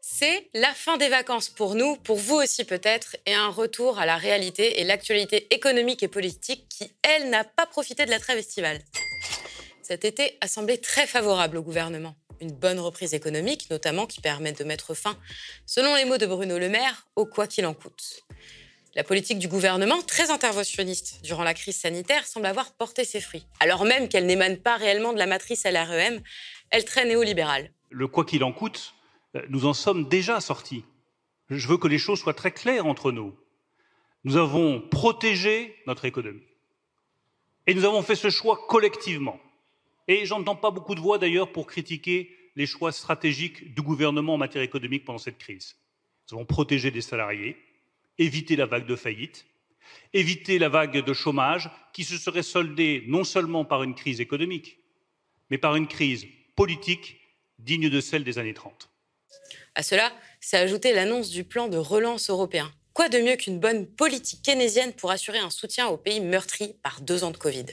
C'est la fin des vacances pour nous, pour vous aussi peut-être, et un retour à la réalité et l'actualité économique et politique qui, elle, n'a pas profité de la trêve estivale. Cet été a semblé très favorable au gouvernement. Une bonne reprise économique, notamment, qui permet de mettre fin, selon les mots de Bruno Le Maire, au quoi qu'il en coûte. La politique du gouvernement, très interventionniste durant la crise sanitaire, semble avoir porté ses fruits. Alors même qu'elle n'émane pas réellement de la matrice LREM, elle traîne néolibérale. Le quoi qu'il en coûte, nous en sommes déjà sortis. Je veux que les choses soient très claires entre nous. Nous avons protégé notre économie. Et nous avons fait ce choix collectivement. Et j'entends pas beaucoup de voix d'ailleurs pour critiquer les choix stratégiques du gouvernement en matière économique pendant cette crise. Nous avons protégé des salariés, éviter la vague de faillite, éviter la vague de chômage qui se serait soldée non seulement par une crise économique, mais par une crise politique digne de celle des années 30. À cela s'est ajoutée l'annonce du plan de relance européen. Quoi de mieux qu'une bonne politique keynésienne pour assurer un soutien aux pays meurtris par deux ans de Covid?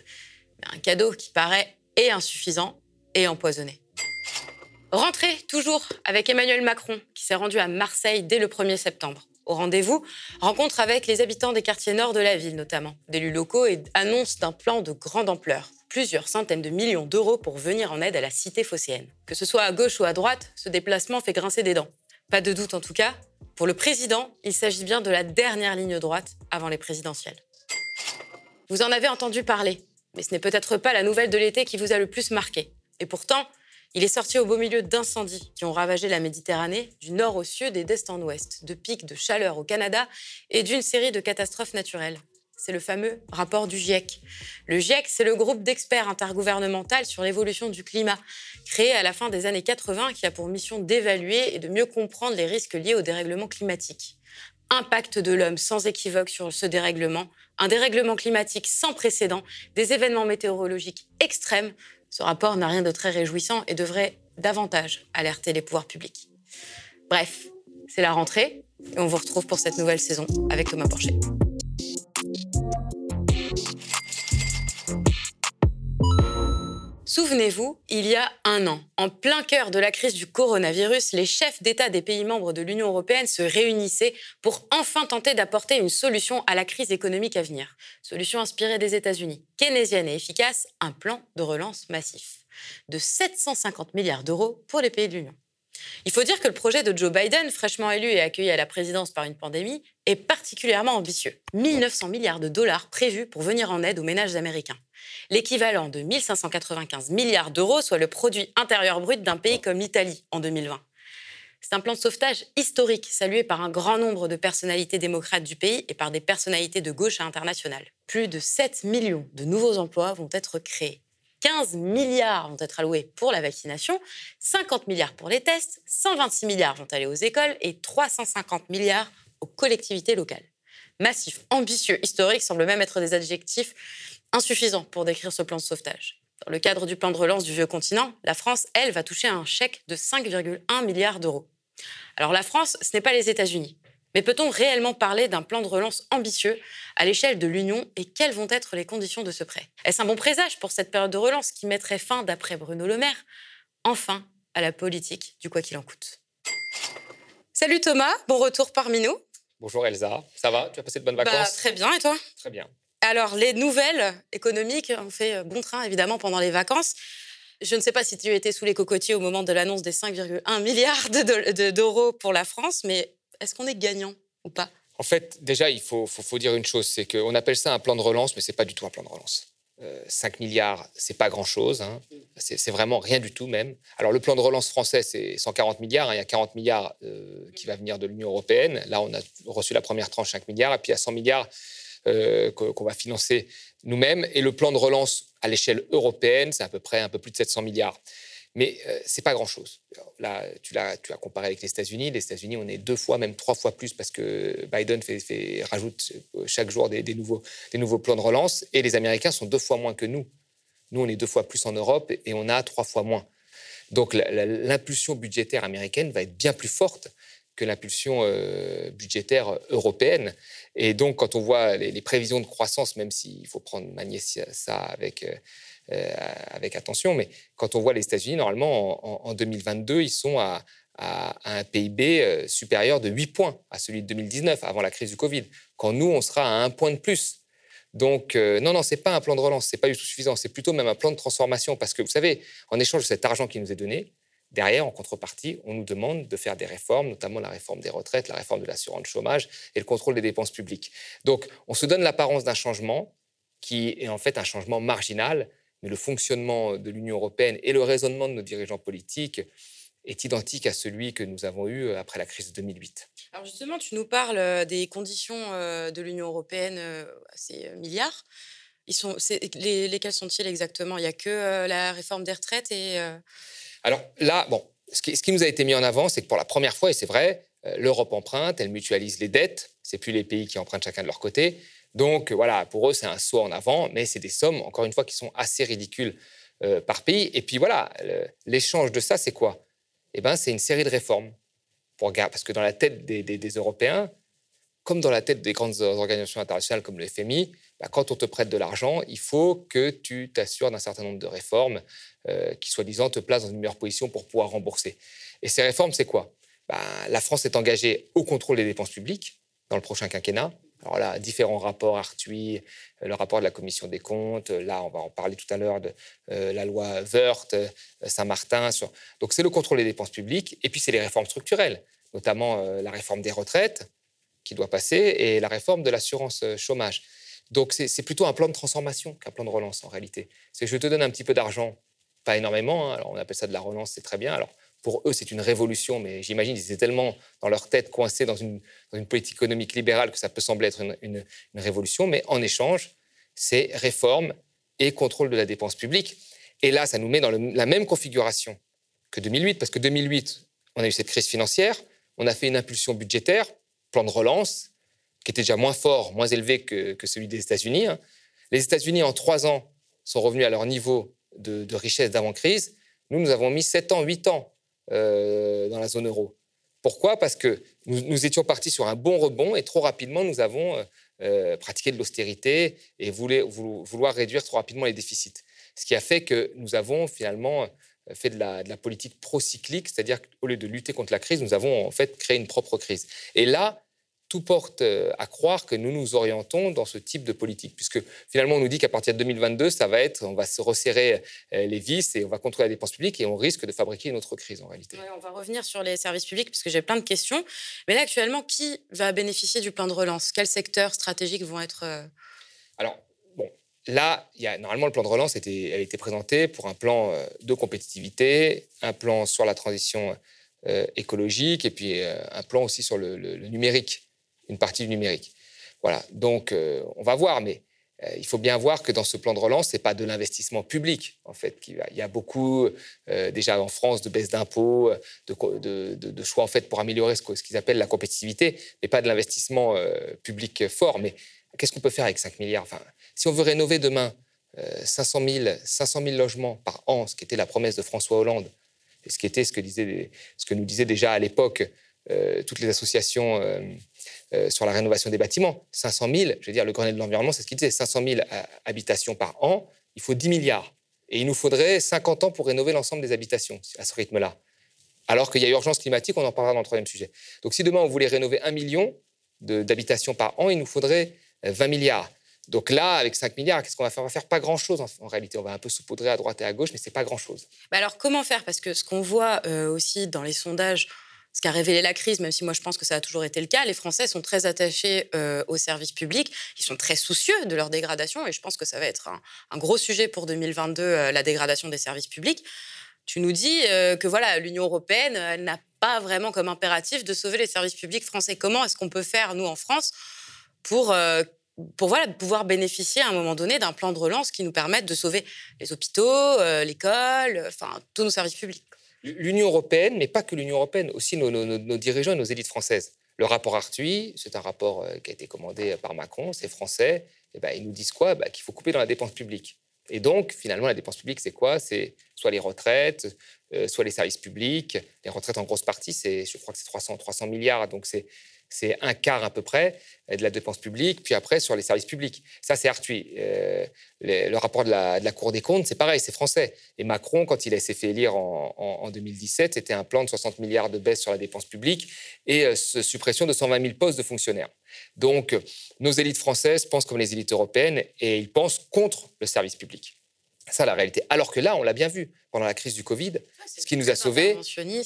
Un cadeau qui paraît et insuffisant et empoisonné. Rentrée toujours avec Emmanuel Macron qui s'est rendu à Marseille dès le 1er septembre au rendez-vous, rencontre avec les habitants des quartiers nord de la ville notamment, d'élus locaux et annonce d'un plan de grande ampleur. Plusieurs centaines de millions d'euros pour venir en aide à la cité phocéenne. Que ce soit à gauche ou à droite, ce déplacement fait grincer des dents. Pas de doute en tout cas, pour le président, il s'agit bien de la dernière ligne droite avant les présidentielles. Vous en avez entendu parler, mais ce n'est peut-être pas la nouvelle de l'été qui vous a le plus marqué. Et pourtant, il est sorti au beau milieu d'incendies qui ont ravagé la Méditerranée, du nord au sud et d'est en ouest, de pics de chaleur au Canada et d'une série de catastrophes naturelles. C'est le fameux rapport du GIEC. Le GIEC, c'est le groupe d'experts intergouvernemental sur l'évolution du climat, créé à la fin des années 80, qui a pour mission d'évaluer et de mieux comprendre les risques liés au dérèglement climatique. Impact de l'homme sans équivoque sur ce dérèglement, un dérèglement climatique sans précédent, des événements météorologiques extrêmes ce rapport n'a rien de très réjouissant et devrait davantage alerter les pouvoirs publics. Bref, c'est la rentrée et on vous retrouve pour cette nouvelle saison avec Thomas Porcher. Souvenez-vous, il y a un an, en plein cœur de la crise du coronavirus, les chefs d'État des pays membres de l'Union européenne se réunissaient pour enfin tenter d'apporter une solution à la crise économique à venir. Solution inspirée des États-Unis, keynésienne et efficace, un plan de relance massif de 750 milliards d'euros pour les pays de l'Union. Il faut dire que le projet de Joe Biden, fraîchement élu et accueilli à la présidence par une pandémie, est particulièrement ambitieux. 1900 milliards de dollars prévus pour venir en aide aux ménages américains. L'équivalent de 1595 milliards d'euros, soit le produit intérieur brut d'un pays comme l'Italie en 2020. C'est un plan de sauvetage historique, salué par un grand nombre de personnalités démocrates du pays et par des personnalités de gauche à internationale. Plus de 7 millions de nouveaux emplois vont être créés. 15 milliards vont être alloués pour la vaccination, 50 milliards pour les tests, 126 milliards vont aller aux écoles et 350 milliards aux collectivités locales. Massif, ambitieux, historique semblent même être des adjectifs insuffisants pour décrire ce plan de sauvetage. Dans le cadre du plan de relance du vieux continent, la France, elle, va toucher un chèque de 5,1 milliards d'euros. Alors la France, ce n'est pas les États-Unis. Mais peut-on réellement parler d'un plan de relance ambitieux à l'échelle de l'Union et quelles vont être les conditions de ce prêt? Est-ce un bon présage pour cette période de relance qui mettrait fin, d'après Bruno Le Maire, enfin à la politique du quoi qu'il en coûte? Salut Thomas, bon retour parmi nous. Bonjour Elsa, ça va? Tu as passé de bonnes bah, vacances? Très bien, et toi? Très bien. Alors, les nouvelles économiques ont fait bon train, évidemment, pendant les vacances. Je ne sais pas si tu étais sous les cocotiers au moment de l'annonce des 5,1 milliards d'euros pour la France, mais est-ce qu'on est gagnant ou pas? En fait, déjà, il faut, dire une chose, c'est qu'on appelle ça un plan de relance, mais ce n'est pas du tout un plan de relance. 5 euh, milliards, c'est pas grand-chose. Hein. C'est vraiment rien du tout même. Alors le plan de relance français, c'est 140 milliards. Hein. Il y a 40 milliards euh, qui va venir de l'Union européenne. Là, on a reçu la première tranche, 5 milliards. Et puis il y a 100 milliards euh, qu'on va financer nous-mêmes. Et le plan de relance à l'échelle européenne, c'est à peu près un peu plus de 700 milliards. Mais euh, c'est pas grand-chose. Là, tu as, tu comparé avec les États-Unis. Les États-Unis, on est deux fois, même trois fois plus parce que Biden rajoute euh, chaque jour des, nouveaux, des nouveaux plans de relance. Et les Américains sont deux fois moins que nous. Nous, on est deux fois plus en Europe et on a trois fois moins. Donc l'impulsion budgétaire américaine va être bien plus forte que l'impulsion euh, budgétaire européenne. Et donc, quand on voit les, prévisions de croissance, même s'il faut prendre manier ça avec, euh, avec attention. Mais quand on voit les États-Unis, normalement, en, 2022, ils sont à, à, un PIB euh, supérieur de 8 points à celui de 2019, avant la crise du Covid, quand nous, on sera à un point de plus. Donc, euh, non, non, ce n'est pas un plan de relance, ce n'est pas du tout suffisant, c'est plutôt même un plan de transformation, parce que vous savez, en échange de cet argent qui nous est donné, derrière, en contrepartie, on nous demande de faire des réformes, notamment la réforme des retraites, la réforme de l'assurance chômage et le contrôle des dépenses publiques. Donc, on se donne l'apparence d'un changement qui est en fait un changement marginal, mais le fonctionnement de l'Union européenne et le raisonnement de nos dirigeants politiques est identique à celui que nous avons eu euh, après la crise de 2008. Alors justement, tu nous parles euh, des conditions euh, de l'Union européenne ces milliards. Ils sont, les, lesquels sont-ils exactement? Il n'y a que la réforme des retraites et... Alors là, bon, ce qui, ce qui, nous a été mis en avant, c'est que pour la première fois, et c'est vrai, l'Europe emprunte, elle mutualise les dettes, c'est plus les pays qui empruntent chacun de leur côté. Donc voilà, pour eux, c'est un saut en avant, mais c'est des sommes, encore une fois, qui sont assez ridicules par pays. Et puis voilà, l'échange de ça, c'est quoi? Eh ben, c'est une série de réformes. Pour, parce que dans la tête des, Européens, comme dans la tête des grandes organisations internationales comme le FMI, bah, quand on te prête de l'argent, il faut que tu t'assures d'un certain nombre de réformes euh, qui, soi-disant, te placent dans une meilleure position pour pouvoir rembourser. Et ces réformes, c'est quoi? Bah, La France est engagée au contrôle des dépenses publiques dans le prochain quinquennat. Alors là, différents rapports, Arthuis, euh, le rapport de la commission des comptes, euh, là, on va en parler tout à l'heure de euh, la loi Wörth, Saint-Martin. Donc c'est le contrôle des dépenses publiques, et puis c'est les réformes structurelles, notamment la réforme des retraites qui doit passer et la réforme de l'assurance chômage. Donc c'est plutôt un plan de transformation qu'un plan de relance en réalité. C'est je te donne un petit peu d'argent, pas énormément, hein, alors on appelle ça de la relance, c'est très bien. Alors pour eux, c'est une révolution, mais j'imagine qu'ils étaient tellement dans leur tête coincés dans une, politique économique libérale que ça peut sembler être une, révolution, mais en échange, c'est réforme et contrôle de la dépense publique. Et là, ça nous met dans la même configuration que 2008, parce que 2008, on a eu cette crise financière, on a fait une impulsion budgétaire, plan de relance, qui était déjà moins fort, moins élevé que, celui des États-Unis. Hein. Les États-Unis, en trois ans, sont revenus à leur niveau de, de richesse d'avant-crise. Nous, nous avons mis sept ans, huit ans euh, dans la zone euro. Pourquoi? Parce que nous, étions partis sur un bon rebond et trop rapidement, nous avons euh, euh, pratiqué de l'austérité et voulu, vouloir réduire trop rapidement les déficits. Ce qui a fait que nous avons finalement fait de la, de la politique procyclique, c'est-à-dire qu'au lieu de lutter contre la crise, nous avons en fait créé une propre crise. Et là, tout porte euh, à croire que nous nous orientons dans ce type de politique, puisque finalement on nous dit qu'à partir de 2022, ça va être, on va se resserrer euh, les vis et on va contrôler la dépense publique et on risque de fabriquer une autre crise en réalité. on va revenir sur les services publics puisque j'ai plein de questions. Mais là actuellement, qui va bénéficier du plan de relance? Quels secteurs stratégiques vont être euh, Alors bon, là, il y a, normalement le plan de relance a été, a été présenté pour un plan de compétitivité, un plan sur la transition écologique et puis un plan aussi sur le numérique une partie du numérique. Voilà, donc euh, on va voir, mais euh, il faut bien voir que dans ce plan de relance, ce n'est pas de l'investissement public, en fait. Il y a beaucoup, euh, déjà en France, de baisse d'impôts, de, choix, en fait, pour améliorer ce, qu'ils appellent la compétitivité, mais pas de l'investissement public fort. Mais qu'est-ce qu'on peut faire avec 5 milliards? Enfin, Si on veut rénover demain 500 000, 500 000 logements par an, ce qui était la promesse de François Hollande, et ce qui était ce que, ce que nous disait déjà à l'époque toutes les associations euh, sur la rénovation des bâtiments. 500 000, je veux dire, le Grenelle de l'environnement, c'est ce qu'il disait, 500 000 euh, habitations par an, il faut 10 milliards. Et il nous faudrait 50 ans pour rénover l'ensemble des habitations à ce rythme-là. Alors qu'il y a urgence climatique, on en parlera dans le troisième sujet. Donc si demain on voulait rénover un million d'habitations par an, il nous faudrait 20 euh, milliards. Donc là, avec 5 milliards, qu'est-ce qu'on va faire? On va faire pas grand-chose en, réalité. On va un peu saupoudrer à droite et à gauche, mais c'est pas grand-chose. Alors comment faire? Parce que ce qu'on voit aussi dans les sondages, ce qu'a révélé la crise, même si moi je pense que ça a toujours été le cas, les Français sont très attachés euh, aux services publics, ils sont très soucieux de leur dégradation, et je pense que ça va être un, gros sujet pour 2022, euh, la dégradation des services publics. Tu nous dis euh, que voilà, l'Union européenne n'a pas vraiment comme impératif de sauver les services publics français. Comment est-ce qu'on peut faire, nous, en France, pour pour voilà, pouvoir bénéficier à un moment donné d'un plan de relance qui nous permette de sauver les hôpitaux, l'école, enfin tous nos services publics? l'Union européenne, mais pas que l'Union européenne, aussi nos, dirigeants et nos élites françaises. Le rapport Arthuis, c'est un rapport euh, qui a été commandé par Macron, c'est français. Et eh ben, ils nous disent quoi? Bah, Qu'il faut couper dans la dépense publique. Et donc, finalement, la dépense publique, c'est quoi? C'est soit les retraites, soit les services publics. Les retraites, en grosse partie, c'est, je crois que c'est 300, 300 milliards, donc c'est c'est un quart à peu près de la dépense publique, puis après sur les services publics. Ça, c'est Arthuis. Euh, le, rapport de la, Cour des comptes, c'est pareil, c'est français. Et Macron, quand il s'est fait élire en, 2017, c'était un plan de 60 milliards de baisse sur la dépense publique et euh, suppression de 120 000 postes de fonctionnaires. Donc, nos élites françaises pensent comme les élites européennes et ils pensent contre le service public. Ça, la réalité. Alors que là, on l'a bien vu pendant la crise du Covid, ce qui nous a sauvés,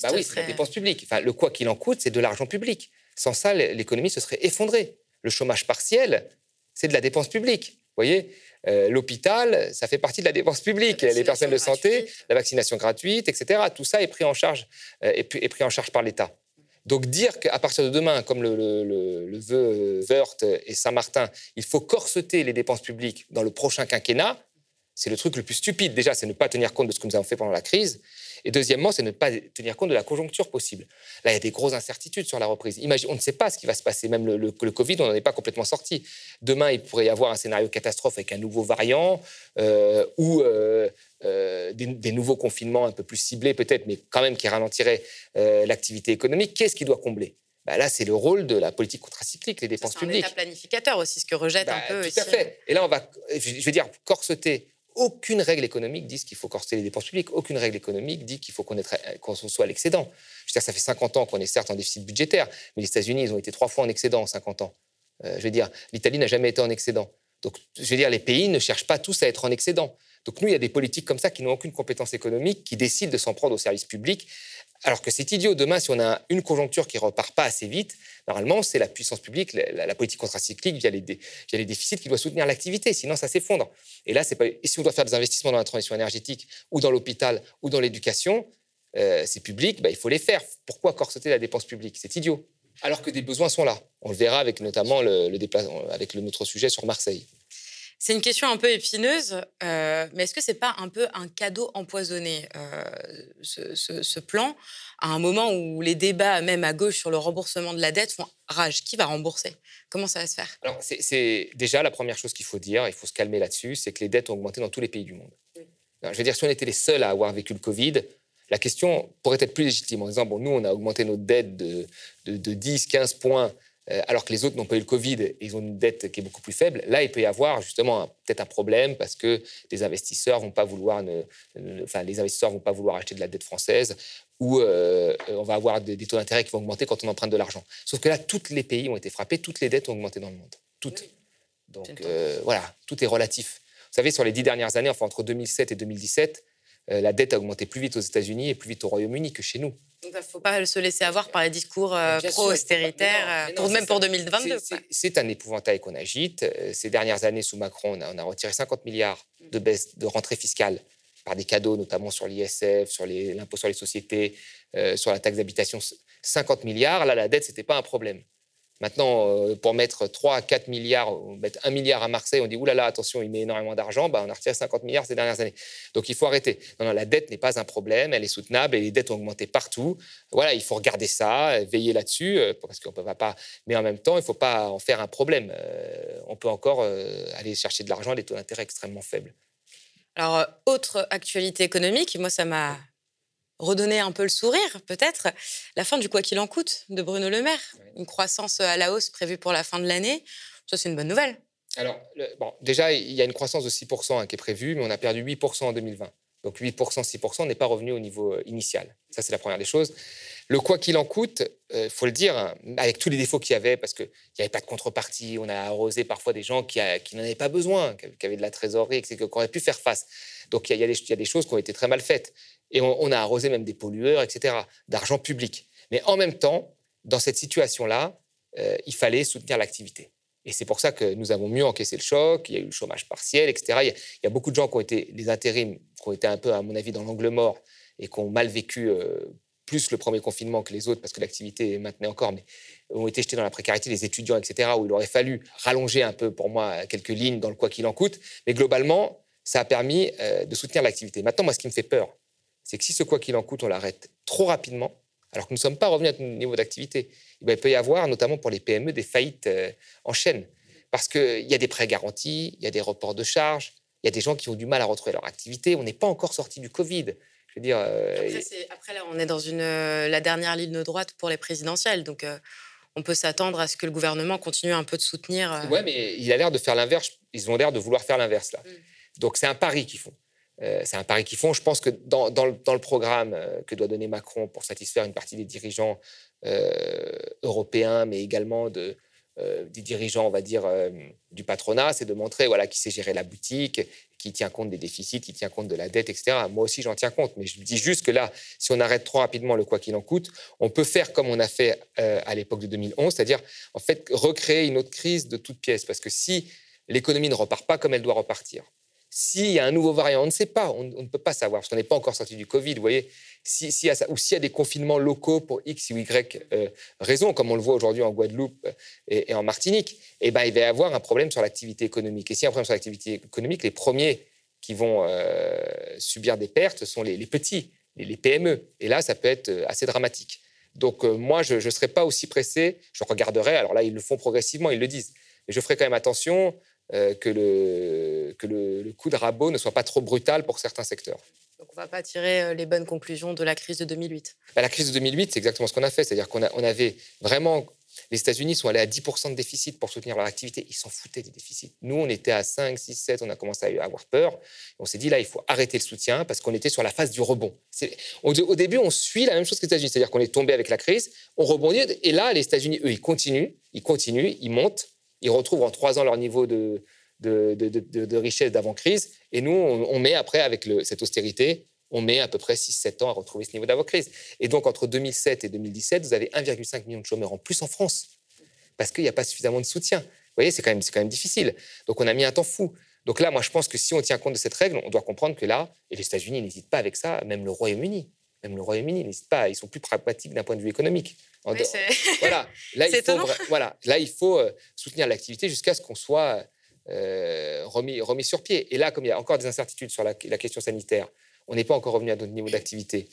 bah oui, c'est la dépense publique. Enfin, le quoi qu'il en coûte, c'est de l'argent public. Sans ça, l'économie se serait effondrée. Le chômage partiel, c'est de la dépense publique. Vous voyez, euh, l'hôpital, ça fait partie de la dépense publique. Les personnes de santé, la vaccination gratuite, etc. Tout ça est pris en charge, euh, est, pris en charge par l'État. Donc dire qu'à partir de demain, comme le, le, veut Wörth et Saint-Martin, il faut corseter les dépenses publiques dans le prochain quinquennat, c'est le truc le plus stupide. Déjà, c'est ne pas tenir compte de ce que nous avons fait pendant la crise. Et deuxièmement, c'est ne pas tenir compte de la conjoncture possible. Là, il y a des grosses incertitudes sur la reprise. Imagine, on ne sait pas ce qui va se passer. Même le, le, Covid, on n'en est pas complètement sorti. Demain, il pourrait y avoir un scénario catastrophe avec un nouveau variant euh, ou euh, euh, des, nouveaux confinements un peu plus ciblés peut-être, mais quand même qui ralentiraient l'activité économique. Qu'est-ce qui doit combler? Bah là, c'est le rôle de la politique contracyclique, les dépenses publiques. C'est un planificateur aussi, ce que rejette bah, un peu. Tout à fait. Et là, on va, je veux dire, corseter aucune règle économique dit qu'il faut corser les dépenses publiques. Aucune règle économique dit qu'il faut qu'on soit à l'excédent. Je veux dire, ça fait 50 ans qu'on est certes en déficit budgétaire, mais les États-Unis, ils ont été trois fois en excédent en 50 ans. Euh, je veux dire, l'Italie n'a jamais été en excédent. Donc, je veux dire, les pays ne cherchent pas tous à être en excédent. Donc, nous, il y a des politiques comme ça qui n'ont aucune compétence économique, qui décident de s'en prendre aux services publics alors que c'est idiot. Demain, si on a une conjoncture qui repart pas assez vite, normalement, c'est la puissance publique, la, politique contracyclique via les, les, déficits qui doit soutenir l'activité. Sinon, ça s'effondre. Et là, pas. Et si on doit faire des investissements dans la transition énergétique ou dans l'hôpital ou dans l'éducation, euh, c'est public, bah, il faut les faire. Pourquoi corseter la dépense publique? C'est idiot. Alors que des besoins sont là. On le verra avec notamment le, le avec le, notre sujet sur Marseille. C'est une question un peu épineuse, euh, mais est-ce que c'est pas un peu un cadeau empoisonné, euh, ce, plan, à un moment où les débats, même à gauche, sur le remboursement de la dette font rage Qui va rembourser? Comment ça va se faire? Alors, c'est déjà la première chose qu'il faut dire, il faut se calmer là-dessus, c'est que les dettes ont augmenté dans tous les pays du monde. je veux dire, si on était les seuls à avoir vécu le Covid, la question pourrait être plus légitime en disant, bon, nous, on a augmenté nos dettes de, de, de 10, 15 points alors que les autres n'ont pas eu le Covid et ils ont une dette qui est beaucoup plus faible, là, il peut y avoir justement peut-être un problème parce que les investisseurs vont pas vouloir, enfin, les investisseurs vont pas vouloir acheter de la dette française ou euh, on va avoir des, taux d'intérêt qui vont augmenter quand on emprunte de l'argent. Sauf que là, tous les pays ont été frappés, toutes les dettes ont augmenté dans le monde. Toutes. Donc euh, voilà, tout est relatif. Vous savez, sur les dix dernières années, enfin entre 2007 et 2017, euh, la dette a augmenté plus vite aux États-Unis et plus vite au Royaume-Uni que chez nous. Donc il ne faut pas se laisser avoir par les discours euh, pro-austéritaires, euh, même pour 2022. C'est un épouvantail qu'on agite. Ces dernières années, sous Macron, on a, retiré 50 milliards de baisse de rentrée fiscale par des cadeaux, notamment sur l'ISF, sur l'impôt sur les sociétés, sur la taxe d'habitation. 50 milliards, là, la dette, ce n'était pas un problème. Maintenant, euh, pour mettre 3 à 4 milliards, mettre 1 milliard à Marseille, on dit oulala, attention, il met énormément d'argent, bah, on a retiré 50 milliards ces dernières années. Donc il faut arrêter. Non, non, la dette n'est pas un problème, elle est soutenable et les dettes ont augmenté partout. Voilà, il faut regarder ça, veiller là-dessus, euh, parce qu'on ne peut pas. Mais en même temps, il ne faut pas en faire un problème. Euh, on peut encore aller chercher de l'argent à des taux d'intérêt extrêmement faibles. Alors, autre actualité économique, moi, ça m'a redonner un peu le sourire, peut-être. La fin du quoi qu'il en coûte de Bruno Le Maire. Une croissance à la hausse prévue pour la fin de l'année. Ça, c'est une bonne nouvelle. Alors, bon, déjà, il y a une croissance de 6% hein, qui est prévue, mais on a perdu 8% en 2020. Donc 8%, 6% n'est pas revenu au niveau euh, initial. Ça, c'est la première des choses. Le quoi qu'il en coûte, il euh, faut le dire, hein, avec tous les défauts qu'il y avait, parce qu'il n'y avait pas de contrepartie, on a arrosé parfois des gens qui, qui n'en avaient pas besoin, qui avaient de la trésorerie, qui auraient pu faire face. Donc il y, a, il y, a des choses qui ont été très mal faites. Et on, a arrosé même des pollueurs, etc., d'argent public. Mais en même temps, dans cette situation-là, euh, il fallait soutenir l'activité. Et c'est pour ça que nous avons mieux encaissé le choc, il y a eu le chômage partiel, etc. Il y a, beaucoup de gens qui ont été, des intérims, qui ont été un peu, à mon avis, dans l'angle mort et qui ont mal vécu euh, plus le premier confinement que les autres, parce que l'activité est maintenue encore, mais ont été jetés dans la précarité, les étudiants, etc., où il aurait fallu rallonger un peu, pour moi, quelques lignes dans le quoi qu'il en coûte. Mais globalement, ça a permis euh, de soutenir l'activité. Maintenant, moi, ce qui me fait peur, c'est que si ce quoi qu'il en coûte, on l'arrête trop rapidement, alors que nous ne sommes pas revenus à notre niveau d'activité, eh ben, il peut y avoir, notamment pour les PME, des faillites euh, en chaîne. Parce qu'il y a des prêts garantis, il y a des reports de charges, il y a des gens qui ont du mal à retrouver leur activité. On n'est pas encore sorti du Covid. Je veux dire. Après, là, on est dans une, la dernière ligne droite pour les présidentielles. Donc, on peut s'attendre à ce que le gouvernement continue un peu de soutenir. Oui, mais il a l'air de faire l'inverse. Ils ont l'air de vouloir faire l'inverse, là. Mm. Donc, c'est un pari qu'ils font. C'est un pari qu'ils font. Je pense que dans, le, programme que doit donner Macron pour satisfaire une partie des dirigeants européens, mais également de, euh, des dirigeants, on va dire, euh, du patronat, c'est de montrer voilà, qui sait gérer la boutique, qui tient compte des déficits, qui tient compte de la dette, etc. Moi aussi, j'en tiens compte. Mais je dis juste que là, si on arrête trop rapidement le quoi qu'il en coûte, on peut faire comme on a fait euh, à l'époque de 2011, c'est-à-dire, en fait, recréer une autre crise de toutes pièces. Parce que si l'économie ne repart pas comme elle doit repartir, s'il y a un nouveau variant, on ne sait pas, on, ne peut pas savoir, parce qu'on n'est pas encore sorti du Covid, vous voyez, si, ou s'il y a des confinements locaux pour X ou Y euh, raison, comme on le voit aujourd'hui en Guadeloupe euh, et, en Martinique, eh ben, il va y avoir un problème sur l'activité économique. Et s'il y a un problème sur l'activité économique, les premiers qui vont euh, subir des pertes sont les, petits, les, PME. Et là, ça peut être assez dramatique. Donc moi, je ne serais pas aussi pressé, je regarderai, alors là, ils le font progressivement, ils le disent, mais je ferai quand même attention euh, que, le, que le, coup de rabot ne soit pas trop brutal pour certains secteurs. Donc on ne va pas tirer euh, les bonnes conclusions de la crise de 2008. Bah, la crise de 2008, c'est exactement ce qu'on a fait. C'est-à-dire qu'on on avait vraiment... Les États-Unis sont allés à 10% de déficit pour soutenir leur activité. Ils s'en foutaient des déficits. Nous, on était à 5, 6, 7. On a commencé à avoir peur. On s'est dit, là, il faut arrêter le soutien parce qu'on était sur la phase du rebond. Au début, on suit la même chose que les États-Unis. C'est-à-dire qu'on est tombé avec la crise, on rebondit. Et là, les États-Unis, eux, ils continuent. Ils continuent, ils montent ils retrouvent en trois ans leur niveau de, richesse d'avant-crise. Et nous, on, met après, avec cette austérité, on met à peu près 6-7 ans à retrouver ce niveau d'avant-crise. Et donc, entre 2007 et 2017, vous avez 1,5 million de chômeurs en plus en France, parce qu'il n'y a pas suffisamment de soutien. Vous voyez, c'est quand, même, quand même difficile. Donc, on a mis un temps fou. Donc là, moi, je pense que si on tient compte de cette règle, on doit comprendre que là, et les États-Unis n'hésitent pas avec ça, même le Royaume-Uni, même le Royaume-Uni n'hésite pas, ils sont plus pragmatiques d'un point de vue économique. voilà, là il, faut, voilà, là, il faut soutenir l'activité jusqu'à ce qu'on soit euh, remis, remis sur pied. Et là, comme il y a encore des incertitudes sur la, question sanitaire, on n'est pas encore revenu à notre niveau d'activité,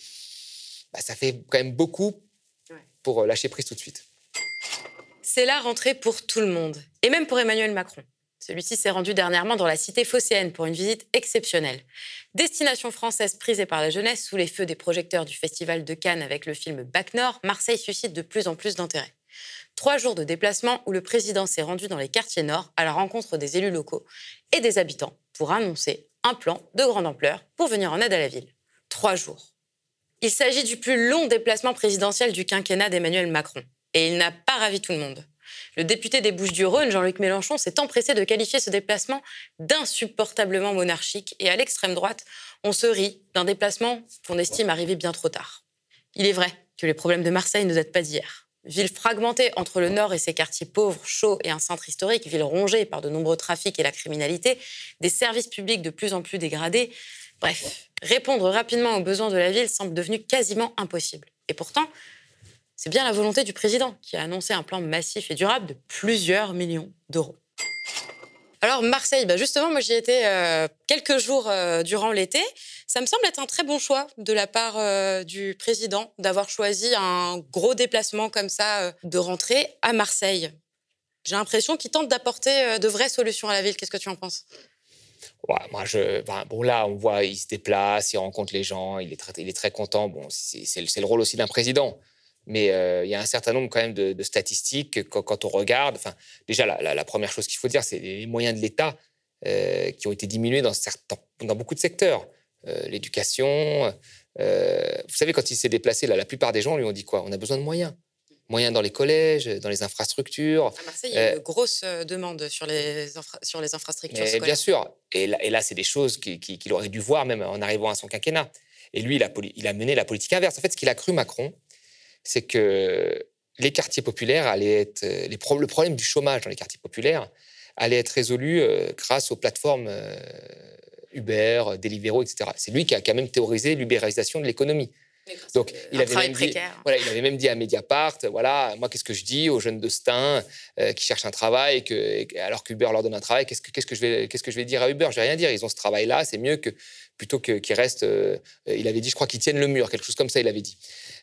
bah, ça fait quand même beaucoup pour euh, lâcher prise tout de suite. C'est la rentrée pour tout le monde, et même pour Emmanuel Macron. Celui-ci s'est rendu dernièrement dans la cité phocéenne pour une visite exceptionnelle. Destination française prisée par la jeunesse sous les feux des projecteurs du Festival de Cannes avec le film Bac Nord, Marseille suscite de plus en plus d'intérêt. Trois jours de déplacement où le président s'est rendu dans les quartiers nord à la rencontre des élus locaux et des habitants pour annoncer un plan de grande ampleur pour venir en aide à la ville. Trois jours. Il s'agit du plus long déplacement présidentiel du quinquennat d'Emmanuel Macron. Et il n'a pas ravi tout le monde. Le député des Bouches-du-Rhône, Jean-Luc Mélenchon, s'est empressé de qualifier ce déplacement d'insupportablement monarchique et à l'extrême droite, on se rit d'un déplacement qu'on estime arriver bien trop tard. Il est vrai que les problèmes de Marseille ne datent pas d'hier. Ville fragmentée entre le nord et ses quartiers pauvres, chauds et un centre historique, ville rongée par de nombreux trafics et la criminalité, des services publics de plus en plus dégradés. Bref, répondre rapidement aux besoins de la ville semble devenu quasiment impossible. Et pourtant, c'est bien la volonté du président qui a annoncé un plan massif et durable de plusieurs millions d'euros. Alors Marseille, bah justement, moi j'y étais euh, quelques jours euh, durant l'été. Ça me semble être un très bon choix de la part euh, du président d'avoir choisi un gros déplacement comme ça de rentrer à Marseille. J'ai l'impression qu'il tente d'apporter de vraies solutions à la ville. Qu'est-ce que tu en penses? Moi, je, bon, là, on voit, il se déplace, il rencontre les gens, il est très, il est très content. Bon, c'est le rôle aussi d'un président. Mais euh, il y a un certain nombre quand même de, statistiques quand, on regarde. Enfin, déjà, la, première chose qu'il faut dire, c'est les moyens de l'État euh, qui ont été diminués dans, certains, dans beaucoup de secteurs. Euh, l'éducation. vous savez, quand il s'est déplacé, là, la plupart des gens lui ont dit quoi? On a besoin de moyens. Moyens dans les collèges, dans les infrastructures. À Marseille, il y a une grosse demande sur les, sur les infrastructures. scolaires. Bien sûr. Et là, c'est des choses qu'il aurait dû voir même en arrivant à son quinquennat. Et lui, il a, il a mené la politique inverse. En fait, ce qu'il a cru, Macron, c'est que les quartiers populaires allaient être. Euh, le problème du chômage dans les quartiers populaires allait être résolu euh, grâce aux plateformes euh, Uber, Deliveroo, etc. C'est lui qui a quand même théorisé l'ubérisation de l'économie. Donc, il avait, même dit, voilà, il avait même dit à Mediapart, voilà, moi, qu'est-ce que je dis aux jeunes de Stein qui cherchent un travail, que, alors qu'Uber leur donne un travail, qu'est-ce que, je vais, qu'est-ce que je vais dire à Uber? Je vais rien dire. Ils ont ce travail-là, c'est mieux que plutôt qu'ils restent. il avait dit, je crois qu'ils tiennent le mur, quelque chose comme ça, il avait dit.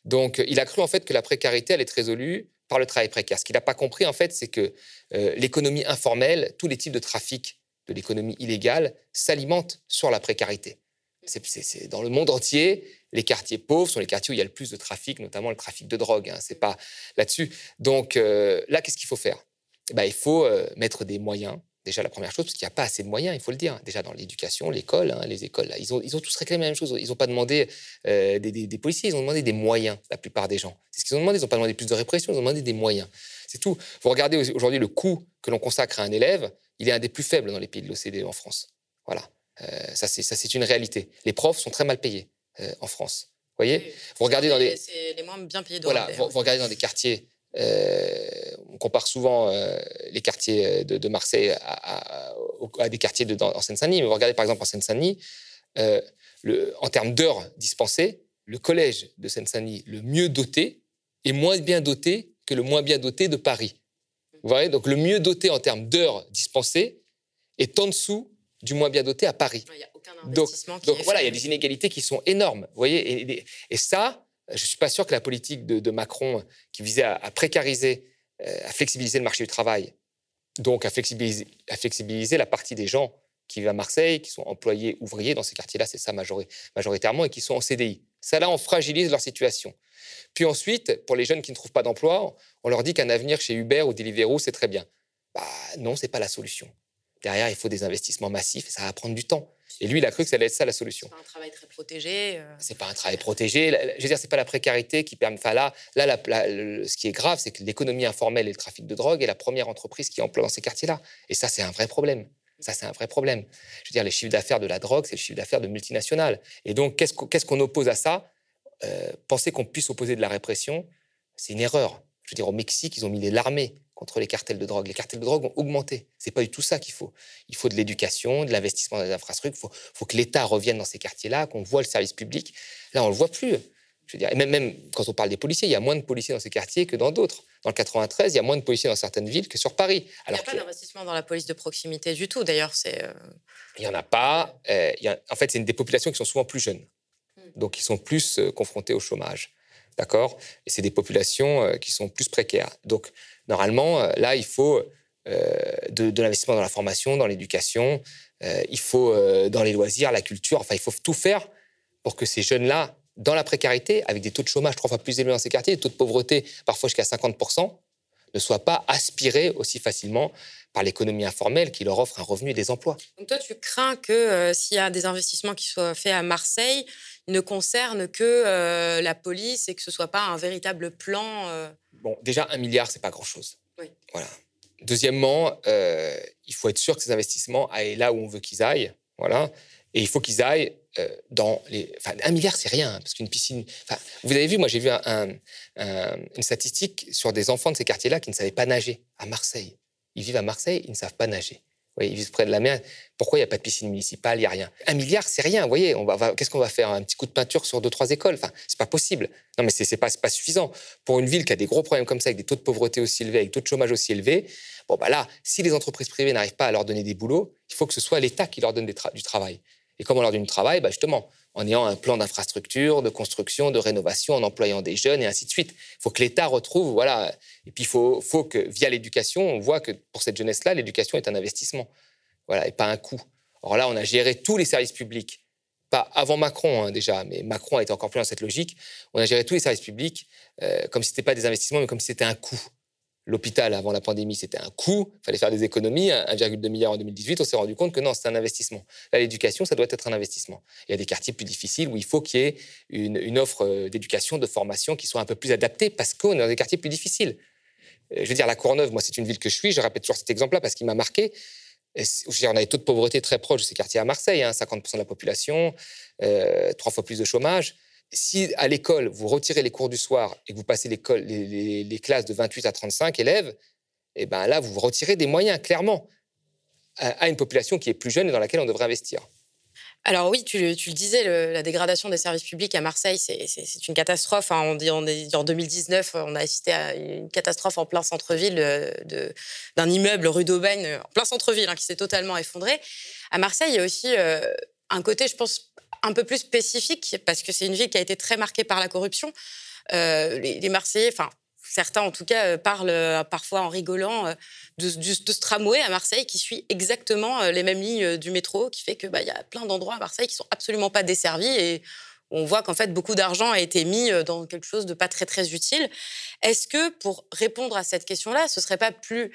Donc, il a cru en fait que la précarité allait être résolue par le travail précaire. Ce qu'il n'a pas compris en fait, c'est que euh, l'économie informelle, tous les types de trafic de l'économie illégale s'alimentent sur la précarité. C'est dans le monde entier, les quartiers pauvres sont les quartiers où il y a le plus de trafic, notamment le trafic de drogue. Hein, c'est pas là-dessus. Donc euh, là, qu'est-ce qu'il faut faire? Eh ben, Il faut euh, mettre des moyens. Déjà, la première chose, parce qu'il n'y a pas assez de moyens, il faut le dire. Déjà, dans l'éducation, l'école, hein, les écoles, là, ils, ont, ils ont tous réclamé la même chose. Ils n'ont pas demandé euh, des, policiers, ils ont demandé des moyens, la plupart des gens. C'est ce qu'ils ont demandé. Ils n'ont pas demandé plus de répression, ils ont demandé des moyens. C'est tout. Vous regardez aujourd'hui le coût que l'on consacre à un élève, il est un des plus faibles dans les pays de l'OCDE en France. Voilà. ça, c'est une réalité. Les profs sont très mal payés en France voyez? Vous regardez dans les. C'est les moins bien payés Voilà, vous, regardez dans des quartiers. Euh, on compare souvent euh, les quartiers euh, de, Marseille à, des quartiers de, en Seine-Saint-Denis. Mais vous regardez par exemple en Seine-Saint-Denis, en termes d'heures dispensées, le collège de Seine-Saint-Denis, le mieux doté, est moins bien doté que le moins bien doté de Paris. Vous voyez? Donc le mieux doté en termes d'heures dispensées est en dessous du moins bien doté à Paris. Il n'y a aucun investissement donc, donc voilà, il y a des inégalités qui sont énormes. Vous voyez? Et, ça, je ne suis pas sûr que la politique de, Macron, qui visait à, précariser, euh, à flexibiliser le marché du travail, donc à flexibiliser, la partie des gens qui vivent à Marseille, qui sont employés ouvriers dans ces quartiers-là, c'est ça majoritairement, et qui sont en CDI. Ça, là, on fragilise leur situation. Puis ensuite, pour les jeunes qui ne trouvent pas d'emploi, on leur dit qu'un avenir chez Uber ou Deliveroo, c'est très bien. Bah, non, c'est pas la solution. Derrière, il faut des investissements massifs et ça va prendre du temps. Et lui, il a cru que ça allait être ça la solution. C'est pas un travail très protégé. Euh. C'est pas un travail protégé. Je veux dire, c'est pas la précarité qui permet. Enfin là, là, ce qui est grave, c'est que l'économie informelle et le trafic de drogue est la première entreprise qui emploie dans ces quartiers-là. Et ça, c'est un vrai problème. Ça, c'est un vrai problème. Je veux dire, les chiffres d'affaires de la drogue, c'est le chiffre d'affaires de multinationales. Et donc, qu'est-ce qu'on oppose à ça? Euh, Penser qu'on puisse opposer de la répression, c'est une erreur. Je veux dire, au Mexique, ils ont mis l'armée contre les cartels de drogue. Les cartels de drogue ont augmenté. C'est pas du tout ça qu'il faut. Il faut de l'éducation, de l'investissement dans les infrastructures. Il faut, que l'État revienne dans ces quartiers-là, qu'on voit le service public. Là, on le voit plus. Je veux dire, et même, même quand on parle des policiers, il y a moins de policiers dans ces quartiers que dans d'autres. Dans le 93, il y a moins de policiers dans certaines villes que sur Paris. il n'y a pas d'investissement dans la police de proximité du tout, d'ailleurs. C'est. Euh, il n'y en a pas. Euh, en fait, c'est des populations qui sont souvent plus jeunes. Hmm. Donc, ils sont plus euh, confrontés au chômage. D'accord? Et c'est des populations qui sont plus précaires. Donc, Normalement, euh, là, il faut euh, de, l'investissement dans la formation, dans l'éducation, euh, il faut dans les loisirs, la culture, enfin, il faut tout faire pour que ces jeunes-là, dans la précarité, avec des taux de chômage trois fois plus élevés dans ces quartiers, des taux de pauvreté parfois jusqu'à 50%, ne soient pas aspirés aussi facilement par l'économie informelle qui leur offre un revenu et des emplois. Donc toi, tu crains que s'il y a des investissements qui soient faits à Marseille, ne concernent que la police et que ce ne soit pas un véritable plan Bon, déjà, un milliard, c'est pas grand-chose. Voilà. Deuxièmement, euh, il faut être sûr que ces investissements aillent là où on veut qu'ils aillent. Voilà. Et il faut qu'ils aillent euh, dans les. Enfin, un milliard, c'est rien, parce qu'une piscine. Enfin, vous avez vu, moi, j'ai vu une statistique sur des enfants de ces quartiers-là qui ne savaient pas nager à Marseille. Ils vivent à Marseille, ils ne savent pas nager. Oui, ils vivent près de la mer. Pourquoi il n'y a pas de piscine municipale Il n'y a rien? Un milliard, c'est rien. Vous voyez, on va, qu'est-ce qu'on va faire? Un petit coup de peinture sur deux, trois écoles? Enfin, c'est pas possible. Non, mais c'est, n'est pas, pas suffisant. Pour une ville qui a des gros problèmes comme ça, avec des taux de pauvreté aussi élevés, avec des taux de chômage aussi élevés, bon, bah là, si les entreprises privées n'arrivent pas à leur donner des boulots, il faut que ce soit l'État qui leur donne du travail. Et comment on leur donne du travail bah Justement, en ayant un plan d'infrastructure, de construction, de rénovation, en employant des jeunes et ainsi de suite. Il faut que l'État retrouve, voilà. Et puis il faut, faut que, via l'éducation, on voit que pour cette jeunesse-là, l'éducation est un investissement. Voilà, et pas un coût. Or là, on a géré tous les services publics, pas avant Macron hein, déjà, mais Macron été encore plus dans cette logique. On a géré tous les services publics euh, comme si ce n'était pas des investissements, mais comme si c'était un coût. L'hôpital, avant la pandémie, c'était un coût, il fallait faire des économies, 1,2 milliard en 2018, on s'est rendu compte que non, c'est un investissement. Là, l'éducation, ça doit être un investissement. Il y a des quartiers plus difficiles où il faut qu'il y ait une, offre euh, d'éducation, de formation qui soit un peu plus adaptée parce qu'on est dans des quartiers plus difficiles. Euh, je veux dire, la Courneuve, moi, c'est une ville que je suis, je répète toujours cet exemple-là parce qu'il m'a marqué on a des taux de pauvreté très proches de ces quartiers à Marseille, 50% hein, de la population, euh, trois fois plus de chômage. Si à l'école, vous retirez les cours du soir et que vous passez les, classes de 28 à 35 élèves, eh ben là, vous retirez des moyens, clairement, à une population qui est plus jeune et dans laquelle on devrait investir. Alors oui, tu, le disais, la dégradation des services publics à Marseille, c'est une catastrophe. Hein. On est, en 2019, on a assisté à une catastrophe en plein centre-ville euh, d'un immeuble rue d'Aubagne, en plein centre-ville, hein, qui s'est totalement effondré. À Marseille, il y a aussi euh, un côté, je pense, un peu plus spécifique, parce que c'est une ville qui a été très marquée par la corruption. Euh, les, Marseillais, enfin, certains en tout cas parlent parfois en rigolant de, ce tramway à Marseille qui suit exactement les mêmes lignes du métro, qui fait qu'il bah, y a plein d'endroits à Marseille qui sont absolument pas desservis et on voit qu'en fait beaucoup d'argent a été mis dans quelque chose de pas très très utile. Est-ce que pour répondre à cette question-là, ce serait pas plus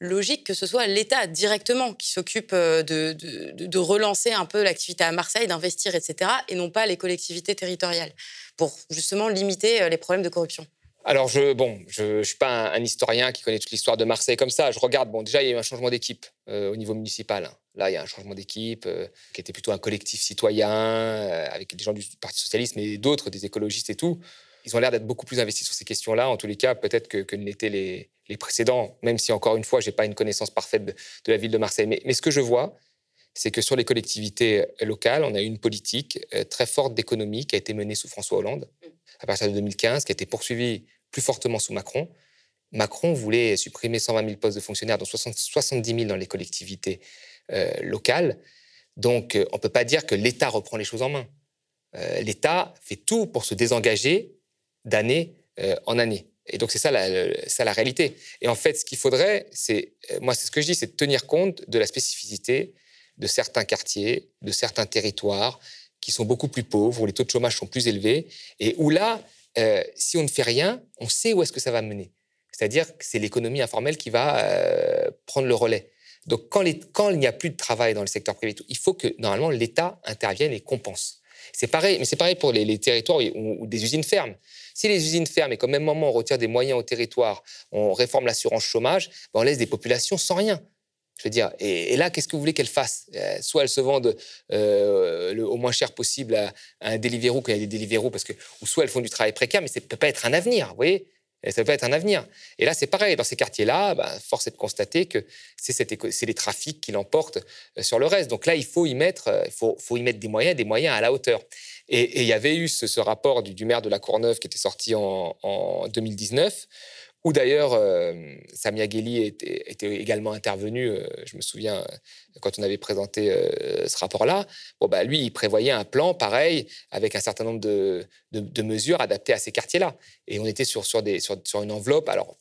logique que ce soit l'État directement qui s'occupe de, de, relancer un peu l'activité à Marseille, d'investir, etc., et non pas les collectivités territoriales, pour justement limiter les problèmes de corruption alors, je bon, je, suis pas un, historien qui connaît toute l'histoire de Marseille comme ça. Je regarde, bon, déjà, il y a eu un changement d'équipe au niveau municipal. Hein. Là, il y a un changement d'équipe qui était plutôt un collectif citoyen, avec des gens du Parti Socialiste, mais d'autres, des écologistes et tout. Ils ont l'air d'être beaucoup plus investis sur ces questions-là, en tous les cas, peut-être que, que l'étaient les, les, précédents, même si, encore une fois, je n'ai pas une connaissance parfaite de, la ville de Marseille. Mais, mais ce que je vois, c'est que sur les collectivités locales, on a eu une politique très forte d'économie qui a été menée sous François Hollande à partir de 2015, qui a été poursuivie plus fortement sous Macron. Macron voulait supprimer 120 000 postes de fonctionnaires, dont 70 000 dans les collectivités euh, locales. Donc, euh, on ne peut pas dire que l'État reprend les choses en main. Euh, L'État fait tout pour se désengager d'année en année. Et donc, c'est ça la, réalité. Et en fait, ce qu'il faudrait, c'est, moi, c'est ce que je dis, c'est de tenir compte de la spécificité de certains quartiers, de certains territoires qui sont beaucoup plus pauvres, où les taux de chômage sont plus élevés, et où là, si on ne fait rien, on sait où est-ce que ça va mener. C'est-à-dire que c'est l'économie informelle qui va prendre le relais. Donc, quand, il n'y a plus de travail dans le secteur privé, il faut que, normalement, l'État intervienne et compense. C'est pareil, mais c'est pareil pour les, territoires où, des usines ferment. Si les usines ferment et qu'au même moment on retire des moyens au territoire, on réforme l'assurance chômage, ben, on laisse des populations sans rien. Je veux dire, et, là, qu'est-ce que vous voulez qu'elles fassent? Euh, Soit elles se vendent euh, au moins cher possible à, un Deliveroo quand il y a des Deliveroo, parce que, ou soit elles font du travail précaire, mais ça ne peut pas être un avenir, vous voyez? Ça peut être un avenir. Et là, c'est pareil. Dans ces quartiers-là, bah, force est de constater que c'est les trafics qui l'emportent euh, sur le reste. Donc là, il faut y mettre, il faut, y mettre des moyens, des moyens à la hauteur. Et, il y avait eu ce, rapport du, maire de la Courneuve qui était sorti en, en 2019 où d'ailleurs euh, Samia Gheli était, également intervenu, euh, je me souviens, quand on avait présenté euh, ce rapport-là. Bon, bah, lui, il prévoyait un plan pareil, avec un certain nombre de, mesures adaptées à ces quartiers-là. Et on était sur, une enveloppe, alors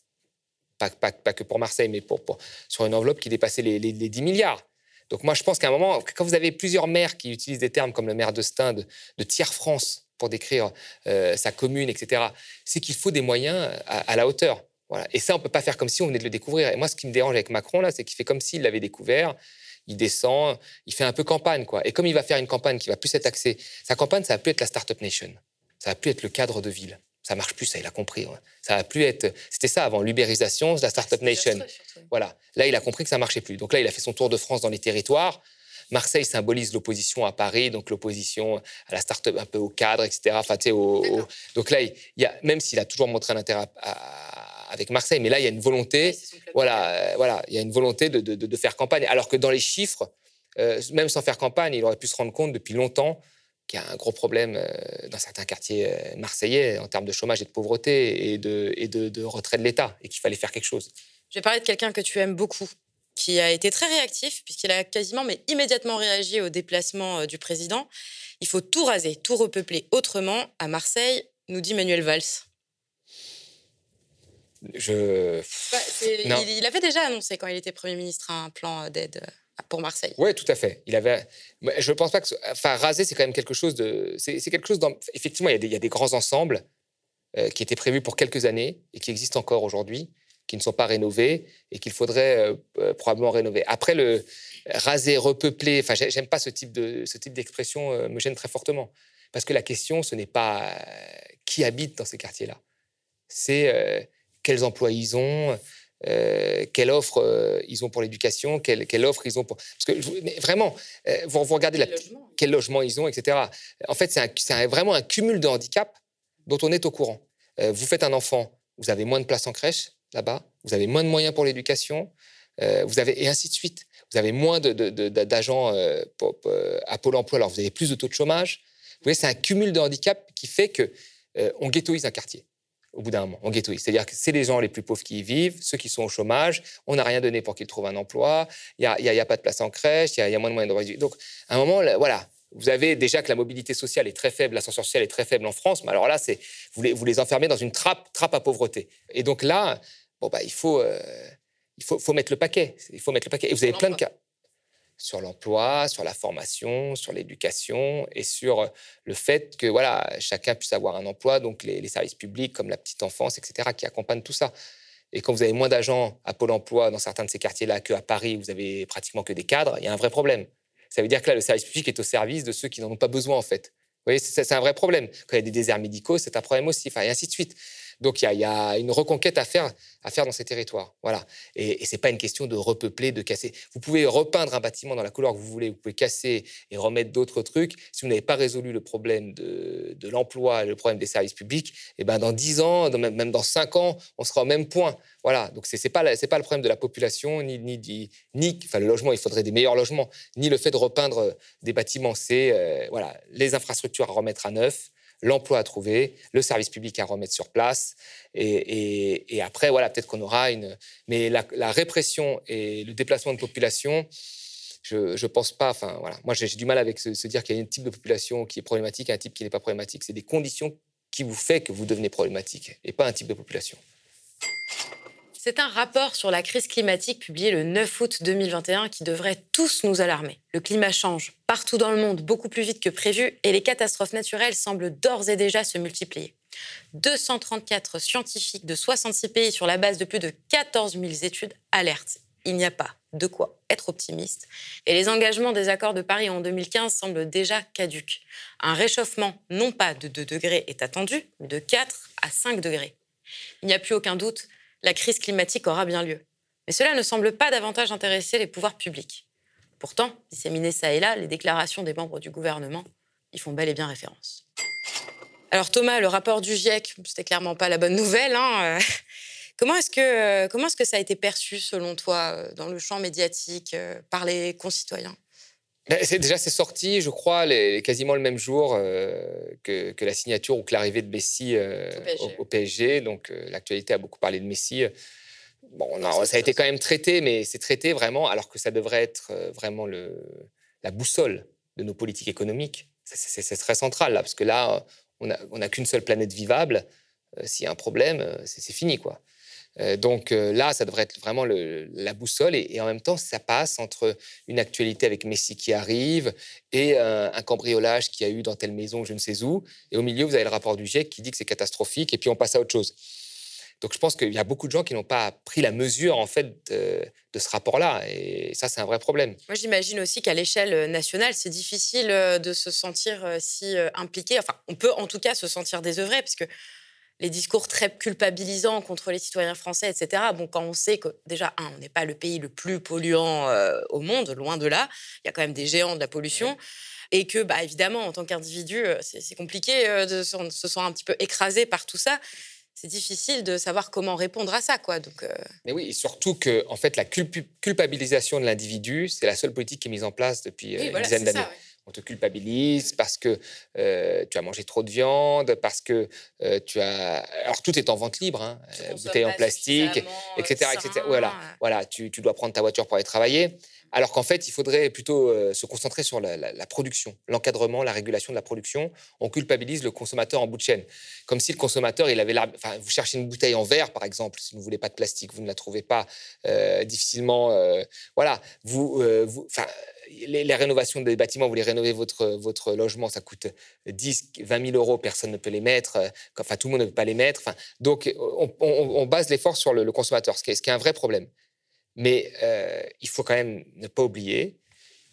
pas, que pour Marseille, mais pour, sur une enveloppe qui dépassait les, les, 10 milliards. Donc moi, je pense qu'à un moment, quand vous avez plusieurs maires qui utilisent des termes comme le maire de Stein, de, de tiers France, pour décrire sa commune, etc., c'est qu'il faut des moyens à la hauteur. Et ça, on ne peut pas faire comme si on venait de le découvrir. Et moi, ce qui me dérange avec Macron, là, c'est qu'il fait comme s'il l'avait découvert. Il descend, il fait un peu campagne, quoi. Et comme il va faire une campagne qui va plus être axée, sa campagne, ça va plus être la Startup Nation. Ça va plus être le cadre de ville. Ça marche plus, ça, il a compris. Ça va plus être. C'était ça avant, l'ubérisation, la Startup Nation. Voilà. Là, il a compris que ça marchait plus. Donc là, il a fait son tour de France dans les territoires. Marseille symbolise l'opposition à Paris, donc l'opposition à la start-up un peu au cadre, etc. Enfin, Donc là, il y a, même s'il a toujours montré un intérêt avec Marseille, mais là, il y a une volonté, voilà, euh, voilà, il y a une volonté de, de, faire campagne. Alors que dans les chiffres, euh, même sans faire campagne, il aurait pu se rendre compte depuis longtemps qu'il y a un gros problème euh, dans certains quartiers marseillais en termes de chômage et de pauvreté et de, et de retrait de l'État, et qu'il fallait faire quelque chose. Je vais parler de quelqu'un que tu aimes beaucoup, qui a été très réactif, puisqu'il a quasiment, mais immédiatement réagi au déplacement du président. Il faut tout raser, tout repeupler autrement à Marseille, nous dit Manuel Valls. Je... Il, avait déjà annoncé, quand il était Premier ministre, un plan d'aide euh, pour Marseille. Oui, tout à fait. Il avait. Je pense pas que. Enfin, raser, c'est quand même quelque chose de. C'est quelque chose. Dans... Effectivement, il y, a des, il y, a des, grands ensembles euh, qui étaient prévus pour quelques années et qui existent encore aujourd'hui qui ne sont pas rénovés et qu'il faudrait euh, euh, probablement rénover. Après, le raser, repeupler, enfin, j'aime pas ce type de ce type d'expression, euh, me gêne très fortement parce que la question, ce n'est pas qui habite dans ces quartiers-là, c'est quels emplois ils ont. quelle offre ils ont pour l'éducation, quelle, quelle, offre ils ont pour... Parce que vraiment, vous, vous, regardez quel, la... logement. quel logement ils ont, etc. En fait, c'est vraiment un cumul de handicaps dont on est au courant. vous faites un enfant, vous avez moins de place en crèche, là-bas, vous avez moins de moyens pour l'éducation, euh, vous avez et ainsi de suite. Vous avez moins d'agents euh, à Pôle Emploi, alors vous avez plus de taux de chômage. Vous voyez, c'est un cumul de handicaps qui fait que euh, on ghettoise un quartier. Au bout d'un moment, on ghettoise. C'est-à-dire que c'est les gens les plus pauvres qui y vivent, ceux qui sont au chômage. On n'a rien donné pour qu'ils trouvent un emploi. Il n'y a, a, pas de place en crèche. Il y, a moins de moyens de Donc, à un moment, voilà, vous avez déjà que la mobilité sociale est très faible, l'ascenseur social est très faible en France, mais alors là, c'est vous les, vous les enfermez dans une trappe, trappe à pauvreté. Et donc là, bon bah il faut, euh, il faut, faut mettre le paquet. Il faut mettre le paquet. Et vous avez plein de cas sur l'emploi, sur la formation, sur l'éducation et sur le fait que voilà chacun puisse avoir un emploi, donc les, services publics comme la petite enfance, etc., qui accompagnent tout ça. Et quand vous avez moins d'agents à Pôle emploi dans certains de ces quartiers-là qu'à Paris, vous avez pratiquement que des cadres, il y a un vrai problème. Ça veut dire que là, le service public est au service de ceux qui n'en ont pas besoin, en fait. Vous voyez, c'est un vrai problème. Quand il y a des déserts médicaux, c'est un problème aussi, enfin, et ainsi de suite. Donc il y, a, une reconquête à faire, à faire dans ces territoires. Voilà. Et, et ce n'est pas une question de repeupler, de casser. Vous pouvez repeindre un bâtiment dans la couleur que vous voulez, vous pouvez casser et remettre d'autres trucs. Si vous n'avez pas résolu le problème de, l'emploi, le problème des services publics, et eh ben dans 10 ans, même dans 5 ans, on sera au même point. Voilà. Donc ce n'est pas, pas le problème de la population, ni, ni, ni, le logement, il faudrait des meilleurs logements, ni le fait de repeindre des bâtiments. C'est euh, voilà, les infrastructures à remettre à neuf l'emploi à trouver, le service public à remettre sur place. Et, après, voilà, peut-être qu'on aura une. Mais la, répression et le déplacement de population, je ne pense pas. Enfin, voilà. Moi, j'ai du mal avec se, dire qu'il y a un type de population qui est problématique et un type qui n'est pas problématique. C'est des conditions qui vous fait que vous devenez problématique et pas un type de population. C'est un rapport sur la crise climatique publié le 9 août 2021 qui devrait tous nous alarmer. Le climat change partout dans le monde beaucoup plus vite que prévu et les catastrophes naturelles semblent d'ores et déjà se multiplier. 234 scientifiques de 66 pays sur la base de plus de 14 000 études alertent. Il n'y a pas de quoi être optimiste. Et les engagements des accords de Paris en 2015 semblent déjà caduques. Un réchauffement non pas de 2 degrés est attendu, mais de 4 à 5 degrés. Il n'y a plus aucun doute, la crise climatique aura bien lieu. Mais cela ne semble pas davantage intéresser les pouvoirs publics. Pourtant, disséminées ça et là, les déclarations des membres du gouvernement y font bel et bien référence. Alors Thomas, le rapport du GIEC, c'était clairement pas la bonne nouvelle. Hein, euh. comment est-ce que, euh, est-ce que ça a été perçu, selon toi, euh, dans le champ médiatique, par les concitoyens? Déjà, c'est sorti, je crois, les, quasiment le même jour euh, que, la signature ou que l'arrivée de Messi euh, au, PSG. Donc, euh, l'actualité a beaucoup parlé de Messi. Bon, ça a été quand même traité, mais c'est traité vraiment alors que ça devrait être vraiment le, la boussole de nos politiques économiques. C'est très central, là, parce que là, on n'a on qu'une seule planète vivable. S'il y a un problème, c'est fini, quoi. Euh, donc euh, là, ça devrait être vraiment la boussole. Et, en même temps, ça passe entre une actualité avec Messi qui arrive et un, cambriolage qu'il y a eu dans telle maison, je ne sais où. Et au milieu, vous avez le rapport du GIEC qui dit que c'est catastrophique. Et puis on passe à autre chose. Donc je pense qu'il y a beaucoup de gens qui n'ont pas pris la mesure en fait de, ce rapport-là, et ça c'est un vrai problème. Moi j'imagine aussi qu'à l'échelle nationale, c'est difficile euh, de se sentir si impliqué. Enfin, on peut en tout cas se sentir désœuvré, parce que les discours très culpabilisants contre les citoyens français, etc. Bon, quand on sait que déjà, un, on n'est pas le pays le plus polluant euh, au monde, loin de là, il y a quand même des géants de la pollution. Et que, bah, évidemment, en tant qu'individu, euh, c'est compliqué euh, de se sentir un petit peu écrasé par tout ça. C'est difficile de savoir comment répondre à ça, quoi. Donc, Mais oui, et surtout que, en fait, la culpabilisation de l'individu, c'est la seule politique qui est mise en place depuis une dizaine d'années on te culpabilise parce que euh, tu as mangé trop de viande, parce que euh, tu as... Alors tout est en vente libre, hein, euh, bouteilles en plastique, etc. etc. Voilà, voilà tu, dois prendre ta voiture pour aller travailler. Alors qu'en fait, il faudrait plutôt se concentrer sur la, production, l'encadrement, la régulation de la production. On culpabilise le consommateur en bout de chaîne. Comme si le consommateur, il avait enfin, vous cherchez une bouteille en verre, par exemple, si vous ne voulez pas de plastique, vous ne la trouvez pas difficilement. voilà, vous, vous les, rénovations des bâtiments, vous voulez rénover votre, votre logement, ça coûte 10, 20 000 euros, personne ne peut les mettre, euh, enfin tout le monde ne peut pas les mettre. Donc on, base l'effort sur le, consommateur, ce qui, est, un vrai problème. Mais euh, il faut quand même ne pas oublier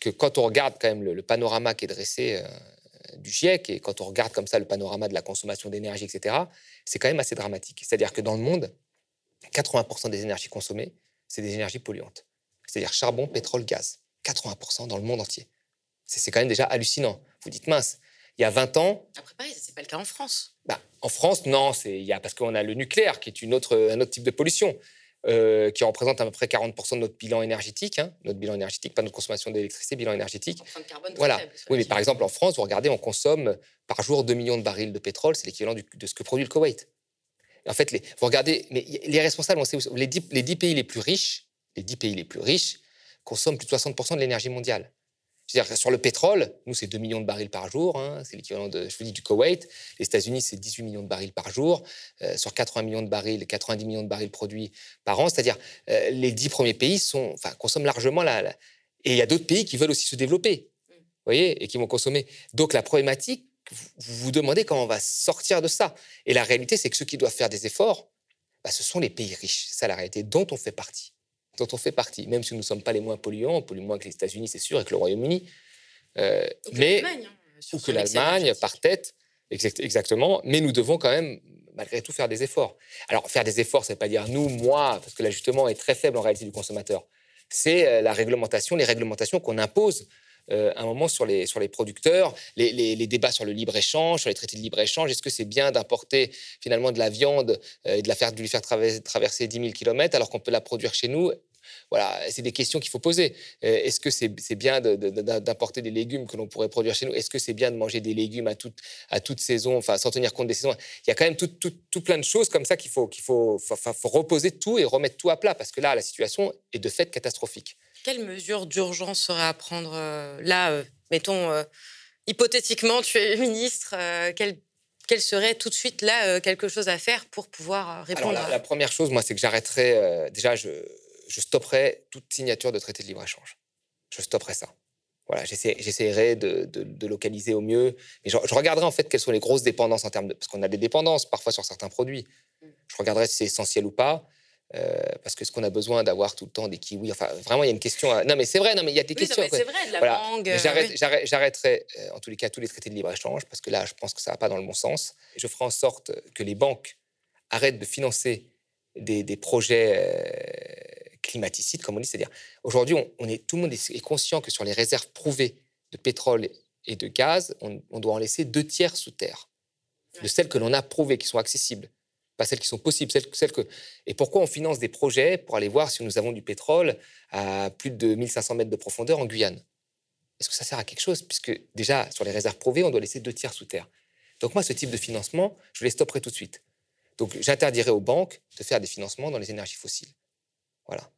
que quand on regarde quand même le, panorama qui est dressé euh, du GIEC et quand on regarde comme ça le panorama de la consommation d'énergie, etc., c'est quand même assez dramatique. C'est-à-dire que dans le monde, 80% des énergies consommées, c'est des énergies polluantes. C'est-à-dire charbon, pétrole, gaz. 80% dans le monde entier. C'est quand même déjà hallucinant. Vous dites, mince, il y a 20 ans... Après, pareil, ce n'est pas le cas en France. Bah, en France, non, a, parce qu'on a le nucléaire, qui est une autre, un autre type de pollution, euh, qui représente à peu près 40% de notre bilan énergétique. Hein. notre bilan énergétique, pas notre consommation d'électricité, bilan énergétique. carbone voilà. oui, mais par exemple, en France, vous regardez, on consomme par jour 2 millions de barils de pétrole, c'est l'équivalent de ce que produit le Koweït. En fait, les, vous regardez, mais les responsables, on sait, les 10, les 10 pays les plus riches, les 10 pays les plus riches, consomme plus de 60% de l'énergie mondiale. Sur le pétrole, nous, c'est 2 millions de barils par jour. Hein, c'est l'équivalent de, je vous dis, du Koweït. Les États-Unis, c'est 18 millions de barils par jour. Euh, sur 80 millions de barils, 90 millions de barils produits par an. C'est-à-dire, euh, les 10 premiers pays sont, consomment largement la, Et il y a d'autres pays qui veulent aussi se développer, vous voyez, et qui vont consommer. Donc, la problématique, vous vous demandez comment on va sortir de ça. Et la réalité, c'est que ceux qui doivent faire des efforts, bah, ce sont les pays riches. C'est ça la réalité, dont on fait partie dont on fait partie, même si nous ne sommes pas les moins polluants, on pollue moins que les États-Unis, c'est sûr, et que le Royaume-Uni. Euh, mais, hein, ou que l'Allemagne, par tête, exactement. Mais nous devons quand même, malgré tout, faire des efforts. Alors, faire des efforts, ça ne veut pas dire nous, moi, parce que l'ajustement est très faible en réalité du consommateur. C'est euh, la réglementation, les réglementations qu'on impose euh, un moment sur les, sur les producteurs, les, débats sur le libre-échange, sur les traités de libre-échange. Est-ce que c'est bien d'importer finalement de la viande et de, la faire, de lui faire traverser, traverser 10 000 km alors qu'on peut la produire chez nous voilà, c'est des questions qu'il faut poser. Euh, est-ce que c'est bien d'importer des légumes que l'on pourrait produire chez nous? Est-ce que c'est bien de manger des légumes à toute, à toute saison, enfin, sans tenir compte des saisons? Il y a quand même tout, tout, plein de choses comme ça qu'il faut, qu'il faut, faut, reposer tout et remettre tout à plat, parce que là, la situation est de fait catastrophique. Quelles mesures d'urgence seraient à prendre euh, là euh, Mettons, hypothétiquement, tu es ministre, quelle quel serait tout de suite là quelque chose à faire pour pouvoir répondre Alors, la, première chose, moi, c'est que j'arrêterai. déjà, je, je stopperai toute signature de traité de libre-échange. Je stopperai ça. Voilà, j'essaierai de, localiser au mieux. Mais je, regarderai en fait quelles sont les grosses dépendances en termes de. Parce qu'on a des dépendances parfois sur certains produits. Je regarderai si c'est essentiel ou pas. Euh, parce que ce qu'on a besoin d'avoir tout le temps des kiwis Enfin, vraiment, il y a une question. Non, mais c'est vrai, non, mais il y a des questions. C'est vrai, de la langue. Euh, j'arrêterai, euh, en tous les cas, tous les traités de libre-échange, parce que là, je pense que ça va pas dans le bon sens. Je ferai en sorte que les banques arrêtent de financer des, des projets climaticide, comme on dit. C'est-à-dire, aujourd'hui, on, est, tout le monde est conscient que sur les réserves prouvées de pétrole et de gaz, on, doit en laisser deux tiers sous terre. De celles que l'on a prouvées, qui sont accessibles. Pas celles qui sont possibles, celles, celles que... Et pourquoi on finance des projets pour aller voir si nous avons du pétrole à plus de 1500 mètres de profondeur en Guyane? Est-ce que ça sert à quelque chose? Puisque déjà, sur les réserves prouvées, on doit laisser deux tiers sous terre. Donc moi, ce type de financement, je les stopperai tout de suite. Donc j'interdirai aux banques de faire des financements dans les énergies fossiles. Voilà.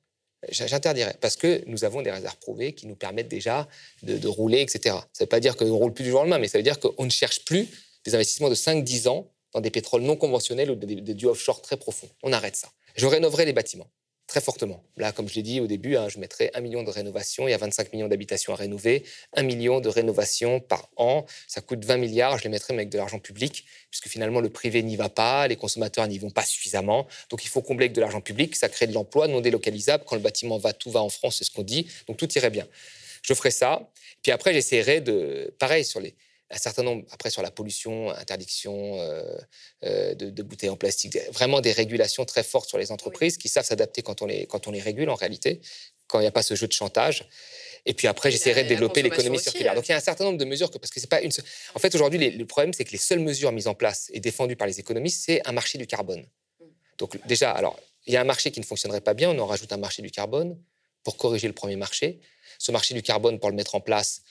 J'interdirais, parce que nous avons des réserves prouvées qui nous permettent déjà de, rouler, etc. Ça ne veut pas dire qu'on ne roule plus du jour au lendemain, mais ça veut dire qu'on ne cherche plus des investissements de 5-10 ans dans des pétroles non conventionnels ou des, du offshore très profonds. On arrête ça. Je rénoverai les bâtiments très fortement. Là, comme je l'ai dit au début, hein, je mettrai un million de rénovations. Il y a 25 millions d'habitations à rénover. Un million de rénovations par an. Ça coûte 20 milliards. Je les mettrai avec de l'argent public, puisque finalement, le privé n'y va pas, les consommateurs n'y vont pas suffisamment. Donc, il faut combler avec de l'argent public. Ça crée de l'emploi non délocalisable. Quand le bâtiment va, tout va en France, c'est ce qu'on dit. Donc, tout irait bien. Je ferai ça. Puis après, j'essaierai de, pareil, sur les, un certain nombre, après sur la pollution, interdiction euh, euh, de, bouteilles en plastique, vraiment des régulations très fortes sur les entreprises qui savent s'adapter quand, on les, quand on les régule en réalité, quand il n'y a pas ce jeu de chantage. Et puis après, j'essaierai de développer l'économie circulaire. Donc il y a un certain nombre de mesures que, parce que c'est pas une. En fait, aujourd'hui, le problème, c'est que les seules mesures mises en place et défendues par les économistes, c'est un marché du carbone. Mm. Donc déjà, alors il y a un marché qui ne fonctionnerait pas bien, on en rajoute un marché du carbone pour corriger le premier marché. Ce marché du carbone, pour le mettre en place,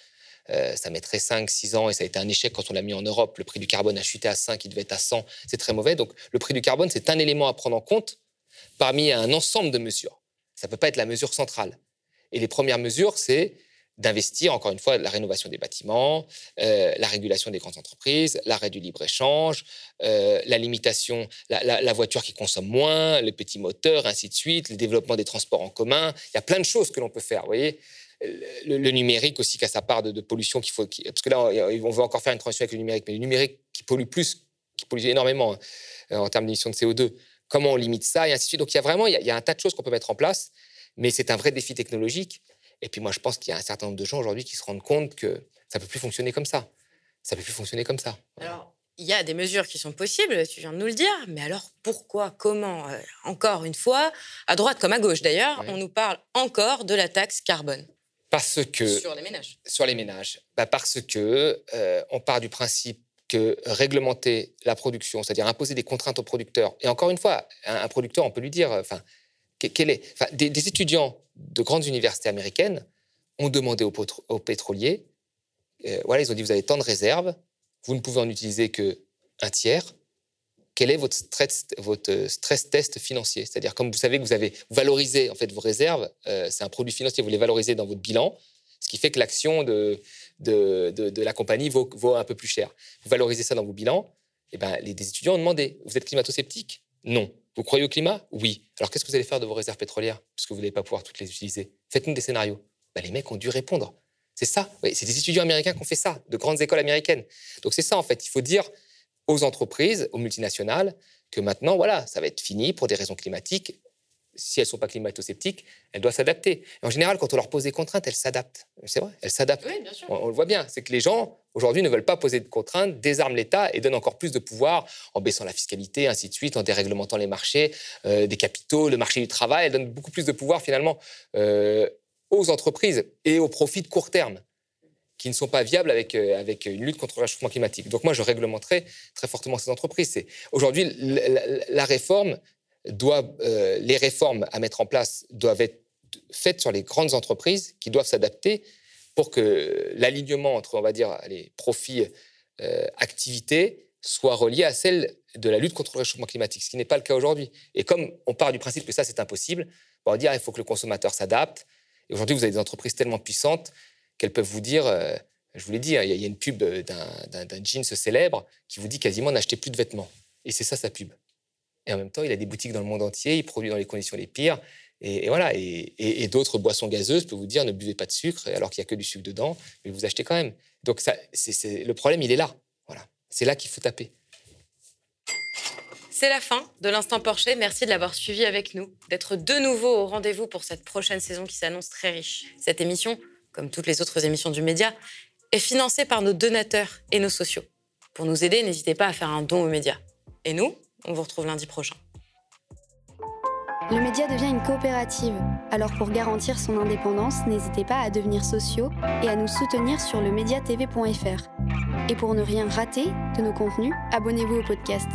euh, ça mettrait 5, 6 ans et ça a été un échec quand on l'a mis en Europe. Le prix du carbone a chuté à 5, il devait être à 100. C'est très mauvais. Donc, le prix du carbone, c'est un élément à prendre en compte parmi un ensemble de mesures. Ça ne peut pas être la mesure centrale. Et les premières mesures, c'est d'investir, encore une fois, la rénovation des bâtiments, euh, la régulation des grandes entreprises, l'arrêt du libre-échange, euh, la limitation, la, la, voiture qui consomme moins, les petits moteurs, ainsi de suite, le développement des transports en commun. Il y a plein de choses que l'on peut faire, vous voyez le, numérique aussi qui a sa part de, pollution qu'il faut. parce que là, on veut encore faire une transition avec le numérique, mais le numérique qui pollue plus, qui pollue énormément hein, en termes d'émissions de CO2, comment on limite ça et ainsi de suite. Donc il y a vraiment il y a, un tas de choses qu'on peut mettre en place, mais c'est un vrai défi technologique. Et puis moi, je pense qu'il y a un certain nombre de gens aujourd'hui qui se rendent compte que ça ne peut plus fonctionner comme ça. Ça ne peut plus fonctionner comme ça. Alors, il y a des mesures qui sont possibles, tu viens de nous le dire, mais alors pourquoi, comment euh, Encore une fois, à droite comme à gauche d'ailleurs, on nous parle encore de la taxe carbone? Parce que sur les ménages. Sur les ménages, bah parce que euh, on part du principe que réglementer la production, c'est-à-dire imposer des contraintes aux producteurs. Et encore une fois, un, producteur, on peut lui dire, enfin, quel est, des, étudiants de grandes universités américaines ont demandé aux, pétroliers, euh, voilà, ils ont dit, vous avez tant de réserves, vous ne pouvez en utiliser que un tiers quel est votre stress, votre stress test financier? C'est-à-dire, comme vous savez que vous avez valorisé en fait vos réserves, euh, c'est un produit financier, vous les valorisez dans votre bilan. Ce qui fait que l'action de, de, la compagnie vaut, vaut, un peu plus cher. Vous valorisez ça dans vos bilans, et eh ben, les, étudiants ont demandé, vous êtes climato-sceptique? Non. Vous croyez au climat? Oui. Alors qu'est-ce que vous allez faire de vos réserves pétrolières? Puisque vous n'allez pas pouvoir toutes les utiliser. Faites-nous des scénarios. Ben, les mecs ont dû répondre. C'est ça. c'est des étudiants américains qui ont fait ça, de grandes écoles américaines. Donc c'est ça en fait. Il faut dire aux entreprises, aux multinationales, que maintenant, voilà, ça va être fini pour des raisons climatiques. Si elles ne sont pas climato-sceptiques, elles doivent s'adapter. En général, quand on leur pose des contraintes, elles s'adaptent. C'est vrai, elles s'adaptent. Oui, sûr. On, le voit bien, c'est que les gens, aujourd'hui, ne veulent pas poser de contraintes, désarment l'État et donnent encore plus de pouvoir en baissant la fiscalité, ainsi de suite, en déréglementant les marchés euh, des capitaux, le marché du travail. Elles donnent beaucoup plus de pouvoir, finalement, euh, aux entreprises et aux profits de court terme qui ne sont pas viables avec, euh, avec une lutte contre le réchauffement climatique. Donc moi, je réglementerai très fortement ces entreprises. Aujourd'hui, la, réforme doit, euh, les réformes à mettre en place doivent être faites sur les grandes entreprises qui doivent s'adapter pour que l'alignement entre, on va dire, les profits, euh, activités, soit relié à celle de la lutte contre le réchauffement climatique, ce qui n'est pas le cas aujourd'hui. Et comme on part du principe que ça, c'est impossible, on va dire il faut que le consommateur s'adapte. Et aujourd'hui, vous avez des entreprises tellement puissantes qu'elles peuvent vous dire, euh, je vous l'ai dit, hein, il y, a une pub d'un jeans célèbre qui vous dit quasiment n'achetez plus de vêtements. Et c'est ça sa pub. Et en même temps, il a des boutiques dans le monde entier, il produit dans les conditions les pires. Et, voilà. Et, d'autres boissons gazeuses peuvent vous dire ne buvez pas de sucre, alors qu'il n'y a que du sucre dedans, mais vous achetez quand même. Donc ça, le problème, il est là. Voilà. C'est là qu'il faut taper. C'est la fin de l'instant Porsche. Merci de l'avoir suivi avec nous, d'être de nouveau au rendez-vous pour cette prochaine saison qui s'annonce très riche. Cette émission comme toutes les autres émissions du média, est financée par nos donateurs et nos sociaux. Pour nous aider, n'hésitez pas à faire un don aux médias. Et nous, on vous retrouve lundi prochain. Le média devient une coopérative. Alors pour garantir son indépendance, n'hésitez pas à devenir sociaux et à nous soutenir sur le mediatv.fr. Et pour ne rien rater de nos contenus, abonnez-vous au podcast.